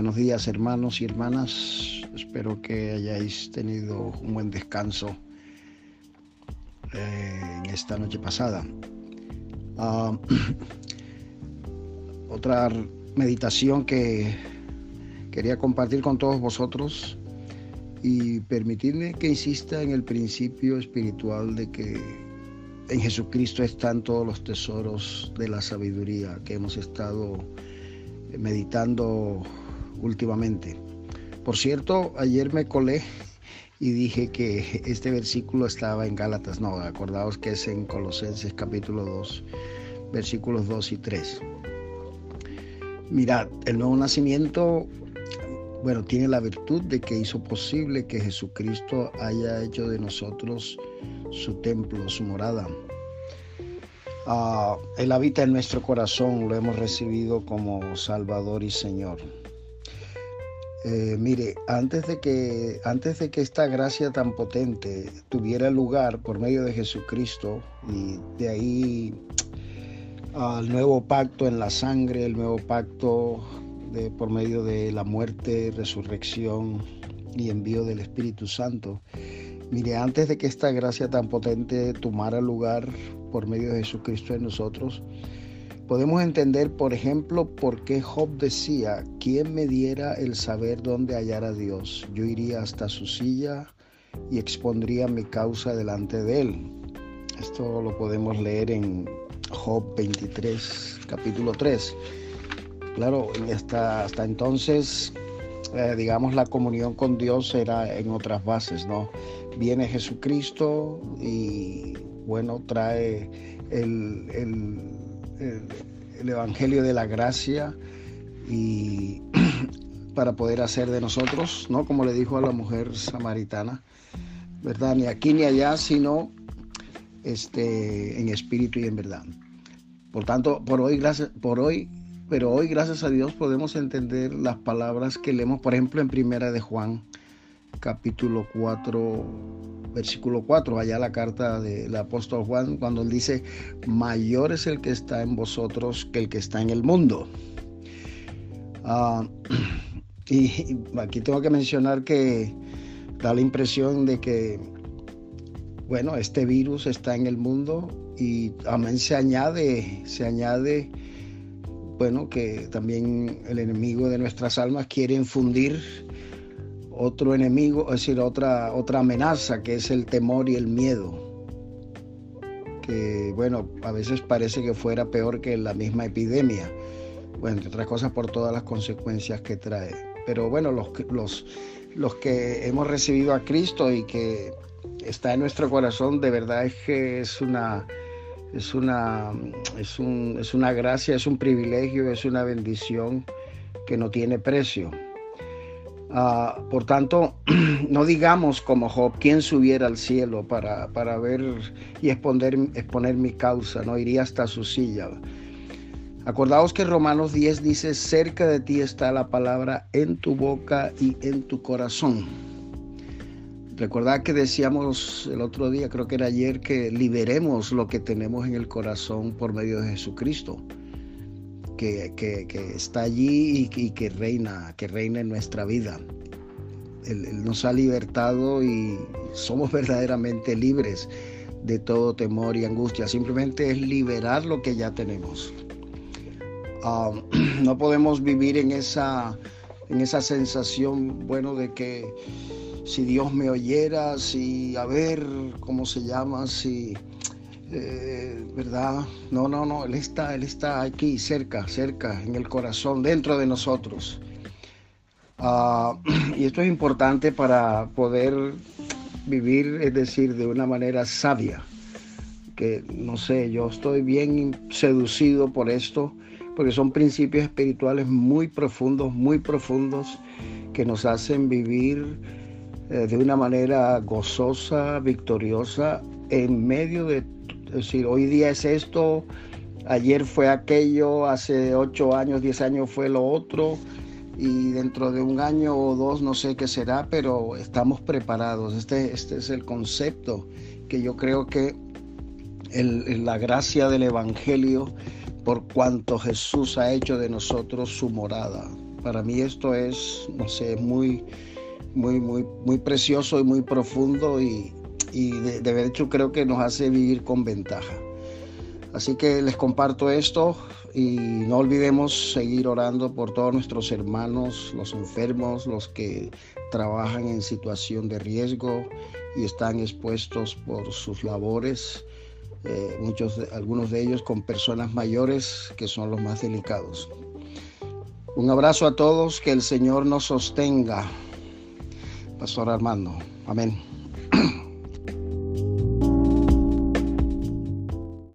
Buenos días hermanos y hermanas. Espero que hayáis tenido un buen descanso eh, en esta noche pasada. Ah, otra meditación que quería compartir con todos vosotros y permitidme que insista en el principio espiritual de que en Jesucristo están todos los tesoros de la sabiduría que hemos estado meditando últimamente. Por cierto, ayer me colé y dije que este versículo estaba en Gálatas. No, acordaos que es en Colosenses capítulo 2, versículos 2 y 3. Mirad, el nuevo nacimiento, bueno, tiene la virtud de que hizo posible que Jesucristo haya hecho de nosotros su templo, su morada. Uh, él habita en nuestro corazón, lo hemos recibido como Salvador y Señor. Eh, mire, antes de, que, antes de que esta gracia tan potente tuviera lugar por medio de Jesucristo y de ahí al nuevo pacto en la sangre, el nuevo pacto por medio de la muerte, resurrección y envío del Espíritu Santo. Mire, antes de que esta gracia tan potente tomara lugar por medio de Jesucristo en nosotros, Podemos entender, por ejemplo, por qué Job decía, ¿quién me diera el saber dónde hallar a Dios? Yo iría hasta su silla y expondría mi causa delante de él. Esto lo podemos leer en Job 23, capítulo 3. Claro, hasta, hasta entonces, eh, digamos, la comunión con Dios era en otras bases, ¿no? Viene Jesucristo y, bueno, trae el el, Evangelio de la Gracia y para poder hacer de nosotros, ¿no? Como le dijo a la mujer samaritana, ¿verdad? Ni aquí ni allá, sino este, en espíritu y en verdad. Por tanto, por hoy, gracias, por hoy, pero hoy, gracias a Dios, podemos entender las palabras que leemos, por ejemplo, en Primera de Juan, capítulo 4, versículo 4, allá la carta del apóstol Juan, cuando él dice, mayor es el que está en vosotros que el que está en el mundo. Ah, y aquí tengo que mencionar que da la impresión de que, bueno, este virus está en el mundo y amén se añade, se añade, bueno, que también el enemigo de nuestras almas quiere infundir otro enemigo, es decir, otra, otra amenaza que es el temor y el miedo. Que bueno, a veces parece que fuera peor que la misma epidemia. Bueno, entre otras cosas por todas las consecuencias que trae. Pero bueno, los, los, los que hemos recibido a Cristo y que está en nuestro corazón, de verdad es que es una, es una, es, un, es una gracia, es un privilegio, es una bendición que no tiene precio. Ah, por tanto, no digamos como Job, ¿quién subiera al cielo para, para ver y exponer, exponer mi causa? No iría hasta su silla. Acordaos que Romanos 10 dice, cerca de ti está la palabra en tu boca y en tu corazón. Recordad que decíamos el otro día, creo que era ayer, que liberemos lo que tenemos en el corazón por medio de Jesucristo que, está allí y, que reina, que reina en nuestra vida. Él, nos ha libertado y somos verdaderamente libres de todo temor y angustia. Simplemente es liberar lo que ya tenemos. Ah, no podemos vivir en esa, en esa sensación, bueno, de que si Dios me oyera, si, a ver, ¿cómo se llama? Si, eh, ¿verdad? No, no, no, Él está, Él está aquí, cerca, cerca, en el corazón, dentro de nosotros. Ah, y esto es importante para poder vivir, es decir, de una manera sabia. Que no sé, yo estoy bien seducido por esto, porque son principios espirituales muy profundos, muy profundos, que nos hacen vivir eh, de una manera gozosa, victoriosa, en medio de es decir, hoy día es esto, ayer fue aquello, hace ocho años, diez años fue lo otro, y dentro de un año o dos no sé qué será, pero estamos preparados. Este, este es el concepto que yo creo que la gracia del Evangelio, por cuanto Jesús ha hecho de nosotros su morada, Para mí esto es, no sé, muy, muy, muy, muy precioso y muy profundo y, de, hecho creo que nos hace vivir con ventaja. Así que les comparto esto y no olvidemos seguir orando por todos nuestros hermanos, los enfermos, los que trabajan en situación de riesgo y están expuestos por sus labores, eh, muchos, algunos de ellos con personas mayores que son los más delicados. Un abrazo a todos, que el Señor nos sostenga. Pastor Armando, amén.